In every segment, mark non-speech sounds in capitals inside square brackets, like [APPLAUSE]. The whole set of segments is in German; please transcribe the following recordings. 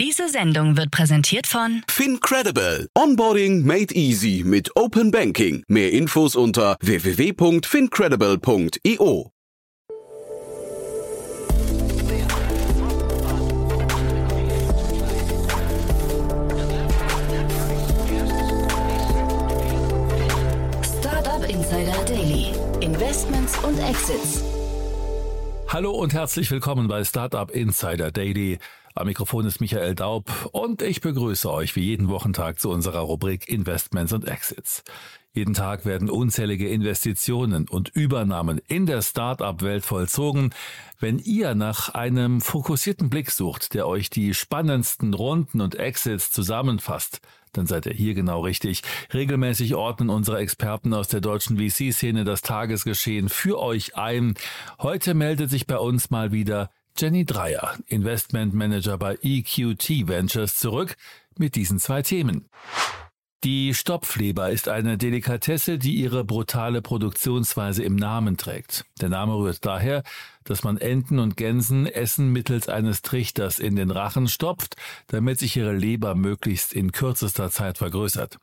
Diese Sendung wird präsentiert von FinCredible. Onboarding made easy mit Open Banking. Mehr Infos unter www.fincredible.io. Startup Insider Daily. Investments und Exits. Hallo und herzlich willkommen bei Startup Insider Daily. Am Mikrofon ist Michael Daub und ich begrüße euch wie jeden Wochentag zu unserer Rubrik Investments und Exits. Jeden Tag werden unzählige Investitionen und Übernahmen in der Startup-Welt vollzogen. Wenn ihr nach einem fokussierten Blick sucht, der euch die spannendsten Runden und Exits zusammenfasst, dann seid ihr hier genau richtig. Regelmäßig ordnen unsere Experten aus der deutschen VC-Szene das Tagesgeschehen für euch ein. Heute meldet sich bei uns mal wieder Jenny Dreier, Investment Manager bei EQT Ventures, zurück mit diesen zwei Themen. Die Stopfleber ist eine Delikatesse, die ihre brutale Produktionsweise im Namen trägt. Der Name rührt daher, dass man Enten und Gänsen Essen mittels eines Trichters in den Rachen stopft, damit sich ihre Leber möglichst in kürzester Zeit vergrößert.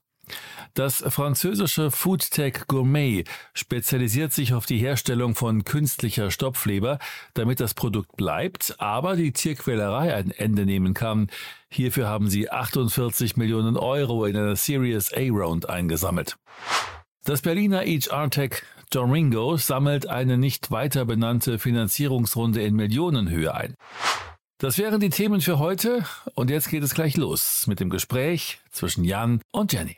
Das französische Foodtech Gourmet spezialisiert sich auf die Herstellung von künstlicher Stopfleber, damit das Produkt bleibt, aber die Tierquälerei ein Ende nehmen kann. Hierfür haben sie 48 Millionen Euro in einer Series A Round eingesammelt. Das Berliner HR-Tech Joringo sammelt eine nicht weiter benannte Finanzierungsrunde in Millionenhöhe ein. Das wären die Themen für heute und jetzt geht es gleich los mit dem Gespräch zwischen Jan und Jenny.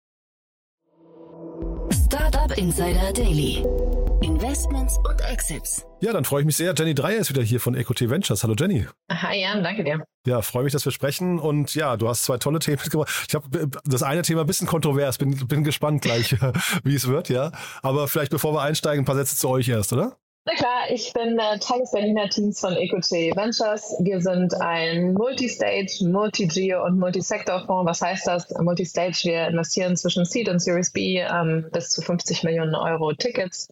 Startup Insider Daily. Investments und Exits. Ja, dann freue ich mich sehr. Jenny Dreier ist wieder hier von EcoT Ventures. Hallo Jenny. Hi Jan, danke dir. Ja, freue mich, dass wir sprechen. Und ja, du hast zwei tolle Themen mitgebracht. Ich habe das eine Thema ein bisschen kontrovers. Bin, bin gespannt gleich, [LAUGHS] wie es wird, ja. Aber vielleicht bevor wir einsteigen, ein paar Sätze zu euch erst, oder? Na klar, ich bin äh, Teil des Berliner Teams von EcoT Ventures. Wir sind ein Multistage, Multi-Geo und Multisektor-Fonds. Was heißt das? Multistage, wir investieren zwischen Seed und Series B ähm, bis zu 50 Millionen Euro Tickets.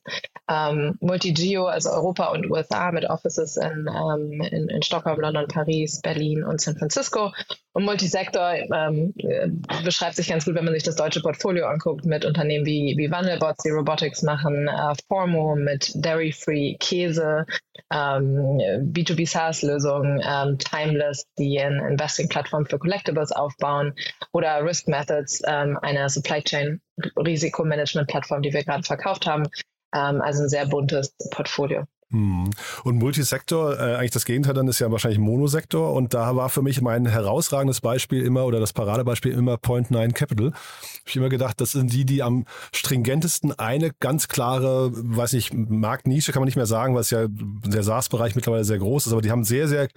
Ähm, Multi-Geo, also Europa und USA mit Offices in, ähm, in, in Stockholm, London, Paris, Berlin und San Francisco. Und Multisektor ähm, äh, beschreibt sich ganz gut, wenn man sich das deutsche Portfolio anguckt, mit Unternehmen wie, wie Wandelbots, die Robotics machen, äh, Formo mit Dairy Free, Käse, ähm, B2B SaaS-Lösungen, ähm, Timeless, die eine Investing-Plattform für Collectibles aufbauen, oder Risk Methods, ähm, eine Supply Chain Risikomanagement-Plattform, die wir gerade verkauft haben. Ähm, also ein sehr buntes Portfolio. Hm. Und Multisektor, äh, eigentlich das Gegenteil dann ist ja wahrscheinlich Monosektor. Und da war für mich mein herausragendes Beispiel immer oder das Paradebeispiel immer Point Nine Capital. Habe ich immer gedacht, das sind die, die am stringentesten eine ganz klare, weiß nicht, Marktnische kann man nicht mehr sagen, weil es ja der SaaS-Bereich mittlerweile sehr groß ist, aber die haben sehr, sehr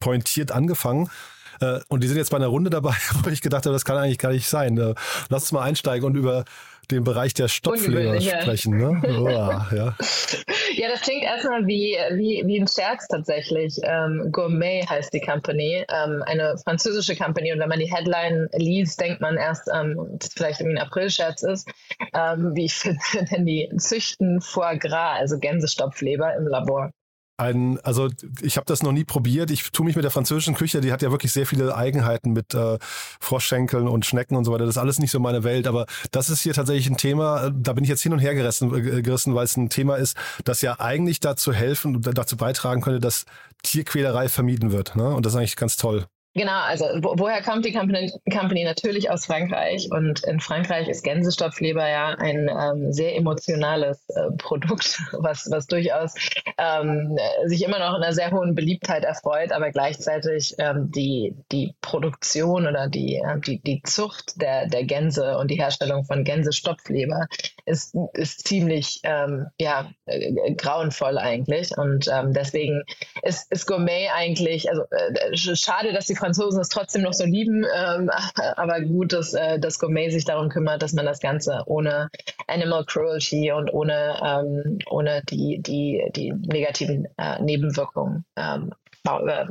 pointiert angefangen. Äh, und die sind jetzt bei einer Runde dabei, [LAUGHS] wo ich gedacht habe, das kann eigentlich gar nicht sein. Äh, lass uns mal einsteigen und über den Bereich der Stopfleber sprechen. Ne? Oh, ja. [LAUGHS] ja, das klingt erstmal wie, wie, wie ein Scherz tatsächlich. Ähm, Gourmet heißt die Company, ähm, eine französische Company. Und wenn man die Headline liest, denkt man erst, ähm, dass vielleicht irgendwie ein April-Scherz ist. Ähm, wie ich [LAUGHS] finde, denn die züchten Foie Gras, also Gänsestopfleber im Labor. Ein, also ich habe das noch nie probiert. Ich tue mich mit der französischen Küche, die hat ja wirklich sehr viele Eigenheiten mit äh, Froschschenkeln und Schnecken und so weiter. Das ist alles nicht so meine Welt. Aber das ist hier tatsächlich ein Thema, da bin ich jetzt hin und her gerissen, äh, gerissen weil es ein Thema ist, das ja eigentlich dazu helfen und dazu beitragen könnte, dass Tierquälerei vermieden wird. Ne? Und das ist eigentlich ganz toll. Genau, also wo, woher kommt die Company, Company? Natürlich aus Frankreich und in Frankreich ist Gänsestopfleber ja ein ähm, sehr emotionales äh, Produkt, [LAUGHS] was, was durchaus ähm, sich immer noch in einer sehr hohen Beliebtheit erfreut, aber gleichzeitig ähm, die, die Produktion oder die, äh, die, die Zucht der, der Gänse und die Herstellung von Gänsestopfleber ist, ist ziemlich ähm, ja, äh, grauenvoll eigentlich und ähm, deswegen ist, ist Gourmet eigentlich, also äh, schade, dass die Franzosen es trotzdem noch so lieben, ähm, [LAUGHS] aber gut, dass, äh, dass Gourmet sich darum kümmert, dass man das Ganze ohne Animal Cruelty und ohne, ähm, ohne die, die, die negativen äh, Nebenwirkungen ähm, äh,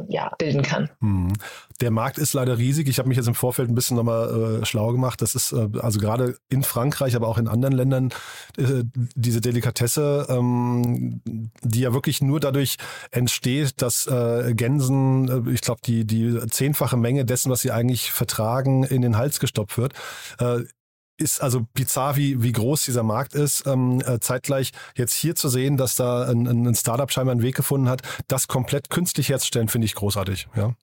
ja, bilden kann. Hm. Der Markt ist leider riesig. Ich habe mich jetzt im Vorfeld ein bisschen nochmal äh, schlau gemacht. Das ist äh, also gerade in Frankreich, aber auch in anderen Ländern äh, diese Delikatesse, ähm, die ja wirklich nur dadurch entsteht, dass äh, Gänsen, äh, ich glaube, die, die zehnfache Menge dessen, was sie eigentlich vertragen, in den Hals gestopft wird. Ist also bizarr, wie, wie groß dieser Markt ist. Ähm, äh, zeitgleich jetzt hier zu sehen, dass da ein, ein Startup scheinbar einen Weg gefunden hat, das komplett künstlich herzustellen, finde ich großartig. Ja.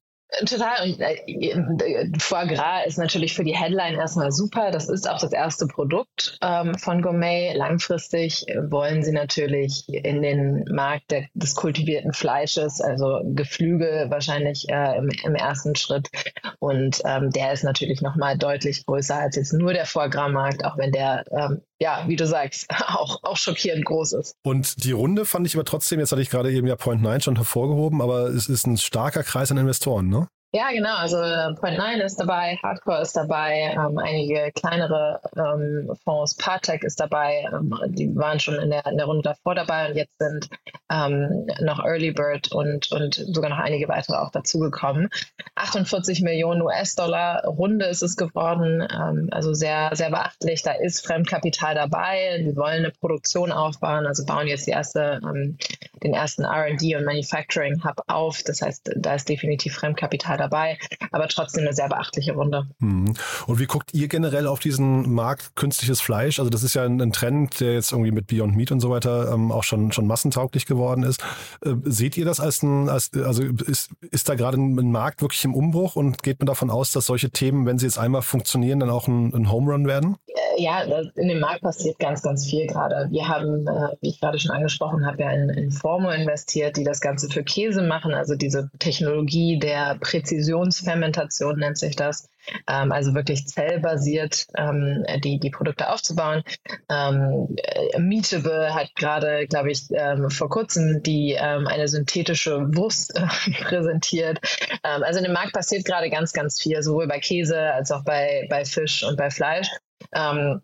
Total. Und, äh, Foie Gras ist natürlich für die Headline erstmal super. Das ist auch das erste Produkt ähm, von Gourmet. Langfristig wollen sie natürlich in den Markt der, des kultivierten Fleisches, also Geflügel wahrscheinlich äh, im, im, ersten Schritt. Und ähm, der ist natürlich nochmal deutlich größer als jetzt nur der Foie Gras-Markt, auch wenn der ähm, ja, wie du sagst, [LAUGHS] auch, auch schockierend groß ist. Und die Runde fand ich aber trotzdem, jetzt hatte ich gerade eben ja Point 9 schon hervorgehoben, aber es ist ein starker Kreis an Investoren, ne? Ja, genau. Also äh, Point 9 ist dabei, Hardcore ist dabei, ähm, einige kleinere ähm, Fonds, Partech ist dabei, ähm, die waren schon in der, in der Runde davor dabei und jetzt sind ähm, noch Early Bird und, und sogar noch einige weitere auch dazugekommen. 48 Millionen US-Dollar Runde ist es geworden, ähm, also sehr, sehr beachtlich. Da ist Fremdkapital dabei. Die wollen eine Produktion aufbauen, also bauen jetzt die erste, ähm, den ersten R&D und Manufacturing Hub auf. Das heißt, da ist definitiv Fremdkapital dabei, aber trotzdem eine sehr beachtliche Runde. Mhm. Und wie guckt ihr generell auf diesen Markt künstliches Fleisch? Also das ist ja ein, ein Trend, der jetzt irgendwie mit Beyond Meat und so weiter ähm, auch schon, schon massentauglich geworden ist. Äh, seht ihr das als ein, als, also ist, ist da gerade ein Markt wirklich im Umbruch und geht man davon aus, dass solche Themen, wenn sie jetzt einmal funktionieren, dann auch ein, ein Home Run werden? Äh, ja, in dem Markt passiert ganz, ganz viel gerade. Wir haben, äh, wie ich gerade schon angesprochen habe, ja in, in Formo investiert, die das Ganze für Käse machen, also diese Technologie der Präzision Präzisionsfermentation nennt sich das. Ähm, also wirklich zellbasiert ähm, die, die Produkte aufzubauen. Ähm, Meetable hat gerade, glaube ich, ähm, vor kurzem die eine synthetische Wurst äh, [LAUGHS] präsentiert. Also in dem Markt passiert gerade ganz, ganz viel, sowohl bei Käse als auch bei, bei Fisch und bei Fleisch. Ähm,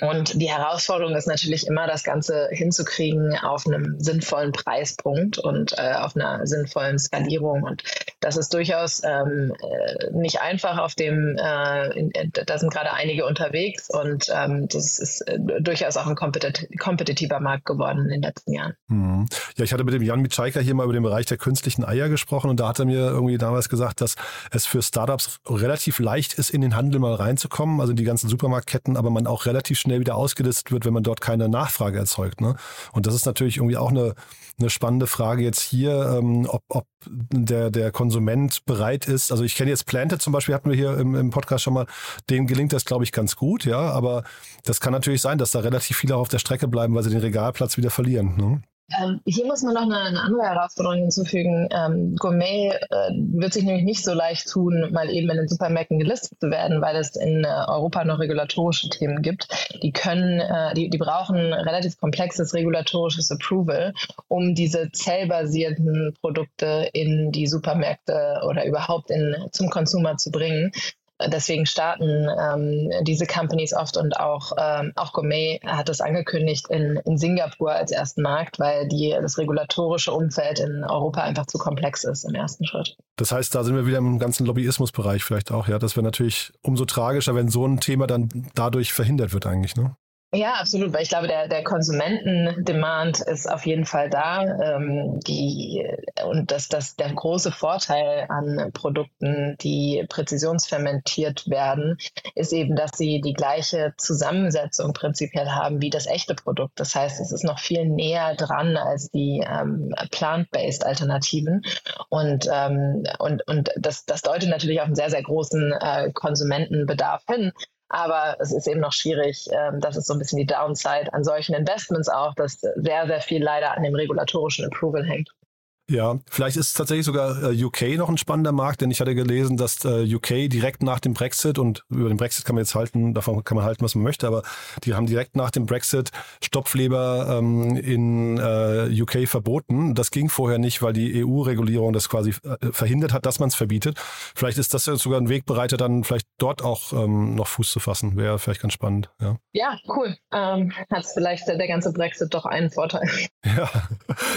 und die Herausforderung ist natürlich immer, das Ganze hinzukriegen auf einem sinnvollen Preispunkt und äh, auf einer sinnvollen Skalierung. Und das ist durchaus ähm, äh, nicht einfach auf dem, äh, da sind gerade einige unterwegs und ähm, das ist äh, durchaus auch ein kompetit kompetitiver Markt geworden in den letzten Jahren. Mhm. Ja, ich hatte mit dem Jan Mitschaiker hier mal über den Bereich der künstlichen Eier gesprochen und da hat er mir irgendwie damals gesagt, dass es für Startups relativ leicht ist, in den Handel mal reinzukommen, also in die ganzen Supermarktketten, aber man auch relativ relativ schnell wieder ausgelistet wird, wenn man dort keine Nachfrage erzeugt. Ne? Und das ist natürlich irgendwie auch eine, eine spannende Frage jetzt hier, ähm, ob, ob der, der Konsument bereit ist. Also ich kenne jetzt Planted zum Beispiel, hatten wir hier im, im Podcast schon mal, denen gelingt das, glaube ich, ganz gut, ja. Aber das kann natürlich sein, dass da relativ viele auf der Strecke bleiben, weil sie den Regalplatz wieder verlieren. Ne? Ähm, hier muss man noch eine, eine andere Herausforderung hinzufügen. Ähm, Gourmet äh, wird sich nämlich nicht so leicht tun, mal eben in den Supermärkten gelistet zu werden, weil es in äh, Europa noch regulatorische Themen gibt. Die können, äh, die, die brauchen relativ komplexes regulatorisches Approval, um diese zellbasierten Produkte in die Supermärkte oder überhaupt in, zum Konsumer zu bringen. Deswegen starten ähm, diese Companies oft und auch, ähm, auch Gourmet hat es angekündigt in, in Singapur als ersten Markt, weil die, das regulatorische Umfeld in Europa einfach zu komplex ist im ersten Schritt. Das heißt, da sind wir wieder im ganzen Lobbyismusbereich vielleicht auch. Ja, das wäre natürlich umso tragischer, wenn so ein Thema dann dadurch verhindert wird eigentlich. Ne? Ja, absolut, weil ich glaube, der, der Konsumenten-Demand ist auf jeden Fall da. Ähm, die, und das, das, der große Vorteil an Produkten, die präzisionsfermentiert werden, ist eben, dass sie die gleiche Zusammensetzung prinzipiell haben wie das echte Produkt. Das heißt, es ist noch viel näher dran als die ähm, plant-based Alternativen. Und, ähm, und, und das, das deutet natürlich auf einen sehr, sehr großen äh, Konsumentenbedarf hin. Aber es ist eben noch schwierig. Ähm, das ist so ein bisschen die Downside an solchen Investments auch, dass sehr, sehr viel leider an dem regulatorischen Approval hängt. Ja, vielleicht ist tatsächlich sogar äh, UK noch ein spannender Markt, denn ich hatte gelesen, dass äh, UK direkt nach dem Brexit und über den Brexit kann man jetzt halten, davon kann man halten, was man möchte, aber die haben direkt nach dem Brexit Stopfleber ähm, in äh, UK verboten. Das ging vorher nicht, weil die EU-Regulierung das quasi äh, verhindert hat, dass man es verbietet. Vielleicht ist das ja sogar ein Wegbereiter, dann vielleicht dort auch ähm, noch Fuß zu fassen. Wäre vielleicht ganz spannend. Ja, ja cool. Ähm, hat vielleicht der ganze Brexit doch einen Vorteil. [LAUGHS] Ja,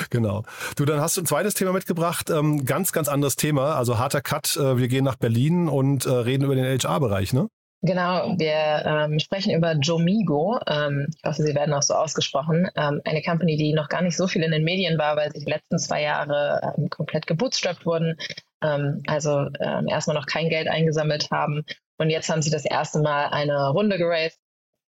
genau. Du, dann hast du ein zweites Thema mitgebracht. Ähm, ganz, ganz anderes Thema. Also harter Cut. Äh, wir gehen nach Berlin und äh, reden über den HR-Bereich, ne? Genau, wir ähm, sprechen über Jomigo. Ähm, ich hoffe, sie werden auch so ausgesprochen. Ähm, eine Company, die noch gar nicht so viel in den Medien war, weil sie die letzten zwei Jahre ähm, komplett gebootstrapped wurden. Ähm, also ähm, erstmal noch kein Geld eingesammelt haben. Und jetzt haben sie das erste Mal eine Runde geraced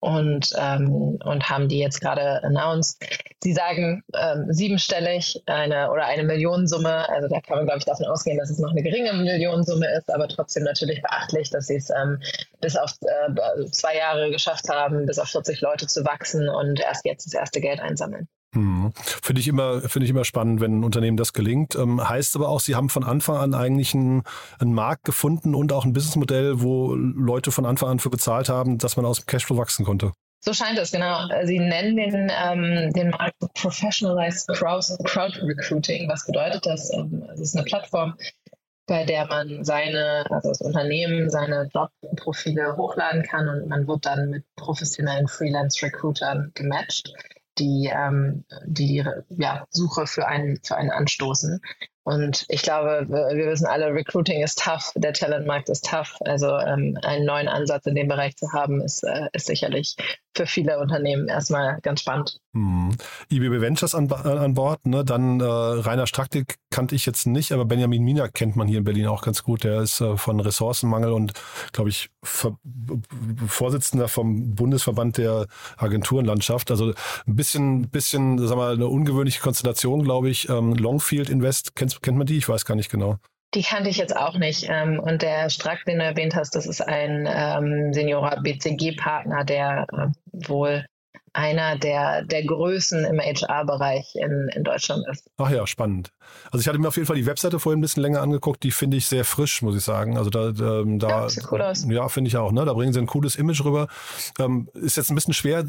und, ähm, und haben die jetzt gerade announced. Sie sagen ähm, siebenstellig eine oder eine Millionensumme. Also da kann man, glaube ich, davon ausgehen, dass es noch eine geringe Millionensumme ist, aber trotzdem natürlich beachtlich, dass sie es ähm, bis auf äh, zwei Jahre geschafft haben, bis auf 40 Leute zu wachsen und erst jetzt das erste Geld einsammeln. Hm. Finde ich immer, finde ich immer spannend, wenn ein Unternehmen das gelingt. Ähm, heißt aber auch, Sie haben von Anfang an eigentlich einen, einen, Markt gefunden und auch ein Businessmodell, wo Leute von Anfang an für bezahlt haben, dass man aus dem Cashflow wachsen konnte. So scheint es, genau. Sie nennen den, ähm, den Markt Professionalized Crowd, Recruiting. Was bedeutet das? Ähm, es ist eine Plattform, bei der man seine, also das Unternehmen, seine Jobprofile hochladen kann und man wird dann mit professionellen Freelance-Recruitern gematcht die ähm, die, ja, Suche für einen, für einen anstoßen. Und ich glaube, wir wissen alle, Recruiting ist tough, der Talentmarkt ist tough. Also ähm, einen neuen Ansatz in dem Bereich zu haben, ist, äh, ist sicherlich für viele Unternehmen erstmal ganz spannend. Hm. IBB Ventures an, an Bord, ne? dann äh, Rainer Straktik kannte ich jetzt nicht, aber Benjamin Mina kennt man hier in Berlin auch ganz gut. Der ist äh, von Ressourcenmangel und, glaube ich, Ver Vorsitzender vom Bundesverband der Agenturenlandschaft. Also ein bisschen, bisschen, sag mal, eine ungewöhnliche Konstellation, glaube ich. Ähm, Longfield Invest, kennt, kennt man die? Ich weiß gar nicht genau. Die kannte ich jetzt auch nicht. Ähm, und der Strack, den du erwähnt hast, das ist ein ähm, Seniora BCG-Partner, der äh, wohl einer der, der Größen im HR-Bereich in, in Deutschland ist. Ach ja, spannend. Also ich hatte mir auf jeden Fall die Webseite vorhin ein bisschen länger angeguckt, die finde ich sehr frisch, muss ich sagen. Also da, ähm, da ja, sieht cool aus. Ja, finde ich auch. Ne? Da bringen sie ein cooles Image rüber. Ähm, ist jetzt ein bisschen schwer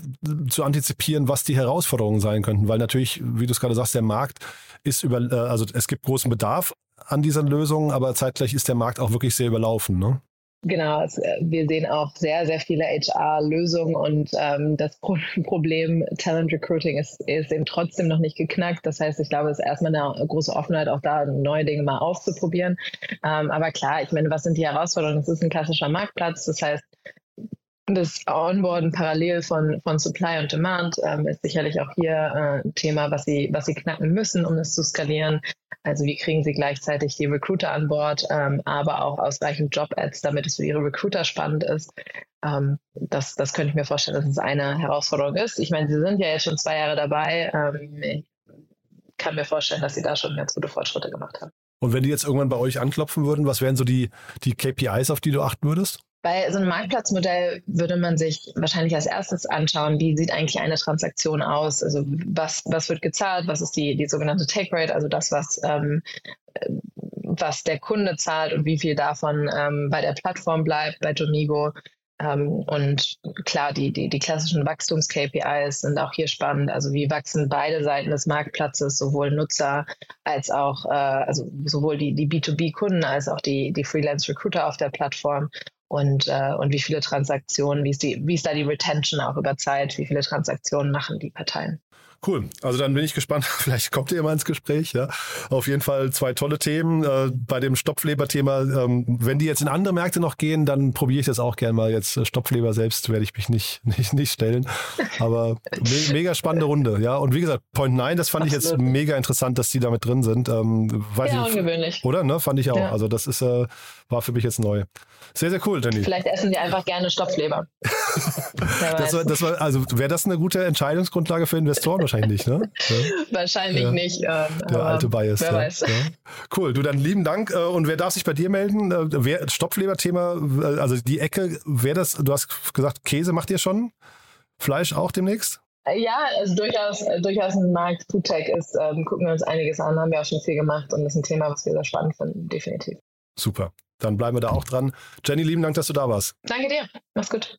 zu antizipieren, was die Herausforderungen sein könnten, weil natürlich, wie du es gerade sagst, der Markt ist über, äh, also es gibt großen Bedarf an diesen Lösungen, aber zeitgleich ist der Markt auch wirklich sehr überlaufen. Ne? Genau, äh, wir sehen auch sehr, sehr viele HR-Lösungen und ähm, das Pro [LAUGHS] Problem Talent Recruiting ist, ist eben trotzdem noch nicht geknackt. Das heißt, ich glaube, es ist erstmal eine große Offenheit, auch da neue Dinge mal auszuprobieren. Ähm, aber klar, ich meine, was sind die Herausforderungen? Es ist ein klassischer Marktplatz. Das heißt, das Onboarden parallel von, von Supply und Demand ähm, ist sicherlich auch hier äh, ein Thema, was sie, was sie knacken müssen, um es zu skalieren. Also wie kriegen sie gleichzeitig die Recruiter an Bord, ähm, aber auch ausreichend Job-Ads, damit es für ihre Recruiter spannend ist. Ähm, das, das könnte ich mir vorstellen, dass es eine Herausforderung ist. Ich meine, sie sind ja jetzt schon zwei Jahre dabei. Ähm, ich kann mir vorstellen, dass sie da schon ganz gute Fortschritte gemacht haben. Und wenn die jetzt irgendwann bei euch anklopfen würden, was wären so die, die KPIs, auf die du achten würdest? Bei so einem Marktplatzmodell würde man sich wahrscheinlich als erstes anschauen, wie sieht eigentlich eine Transaktion aus? Also was, was wird gezahlt? Was ist die, die sogenannte Take Rate? Also das, was, ähm, was der Kunde zahlt und wie viel davon ähm, bei der Plattform bleibt, bei Domigo. Ähm, und klar, die, die, die klassischen Wachstums-KPIs sind auch hier spannend. Also wie wachsen beide Seiten des Marktplatzes, sowohl Nutzer als auch, äh, also sowohl die, die B2B-Kunden als auch die, die Freelance-Recruiter auf der Plattform und, äh, und wie viele Transaktionen, wie ist, die, wie ist da die Retention auch über Zeit, wie viele Transaktionen machen die Parteien. Cool. Also dann bin ich gespannt. [LAUGHS] Vielleicht kommt ihr mal ins Gespräch. Ja, auf jeden Fall zwei tolle Themen. Äh, bei dem Stopfleber-Thema, ähm, wenn die jetzt in andere Märkte noch gehen, dann probiere ich das auch gerne mal. Jetzt äh, Stopfleber selbst werde ich mich nicht [LAUGHS] nicht nicht stellen. Aber me mega spannende Runde. Ja, und wie gesagt, Point 9, das fand Absolut. ich jetzt mega interessant, dass die da mit drin sind. Ähm, weiß ja, ich, ungewöhnlich. Oder? Ne? Fand ich auch. Ja. Also das ist äh, war für mich jetzt neu. Sehr, sehr cool, Danny. Vielleicht essen die einfach gerne Stopfleber. [LAUGHS] das war, das war, also wäre das eine gute Entscheidungsgrundlage für Investoren? Wahrscheinlich nicht, ne? Ja. Wahrscheinlich ja. nicht. Ähm, Der alte Bias. Wer weiß. Cool, du dann lieben Dank. Äh, und wer darf sich bei dir melden? Äh, wer, Stopfleber-Thema, äh, also die Ecke, wer das, du hast gesagt, Käse macht ihr schon? Fleisch auch demnächst? Ja, also durchaus, durchaus ein Markt. Foodtech ist, ähm, gucken wir uns einiges an, haben wir auch schon viel gemacht und das ist ein Thema, was wir sehr spannend finden, definitiv. Super. Dann bleiben wir da auch dran. Jenny, lieben Dank, dass du da warst. Danke dir. Mach's gut.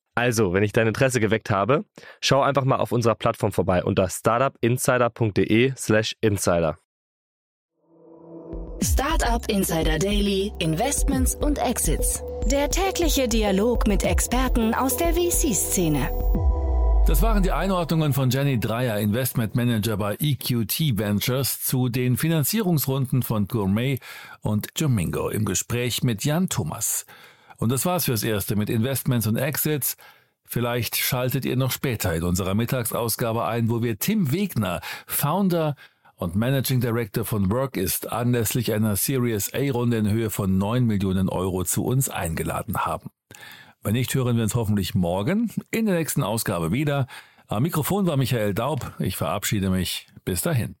Also, wenn ich dein Interesse geweckt habe, schau einfach mal auf unserer Plattform vorbei unter startupinsider.de/slash insider. Startup Insider Daily, Investments und Exits. Der tägliche Dialog mit Experten aus der VC-Szene. Das waren die Einordnungen von Jenny Dreyer, Investment Manager bei EQT Ventures, zu den Finanzierungsrunden von Gourmet und Jomingo im Gespräch mit Jan Thomas. Und das war's fürs Erste mit Investments und Exits. Vielleicht schaltet ihr noch später in unserer Mittagsausgabe ein, wo wir Tim Wegner, Founder und Managing Director von Work ist, anlässlich einer Series A-Runde in Höhe von 9 Millionen Euro zu uns eingeladen haben. Wenn nicht, hören wir uns hoffentlich morgen in der nächsten Ausgabe wieder. Am Mikrofon war Michael Daub. Ich verabschiede mich. Bis dahin.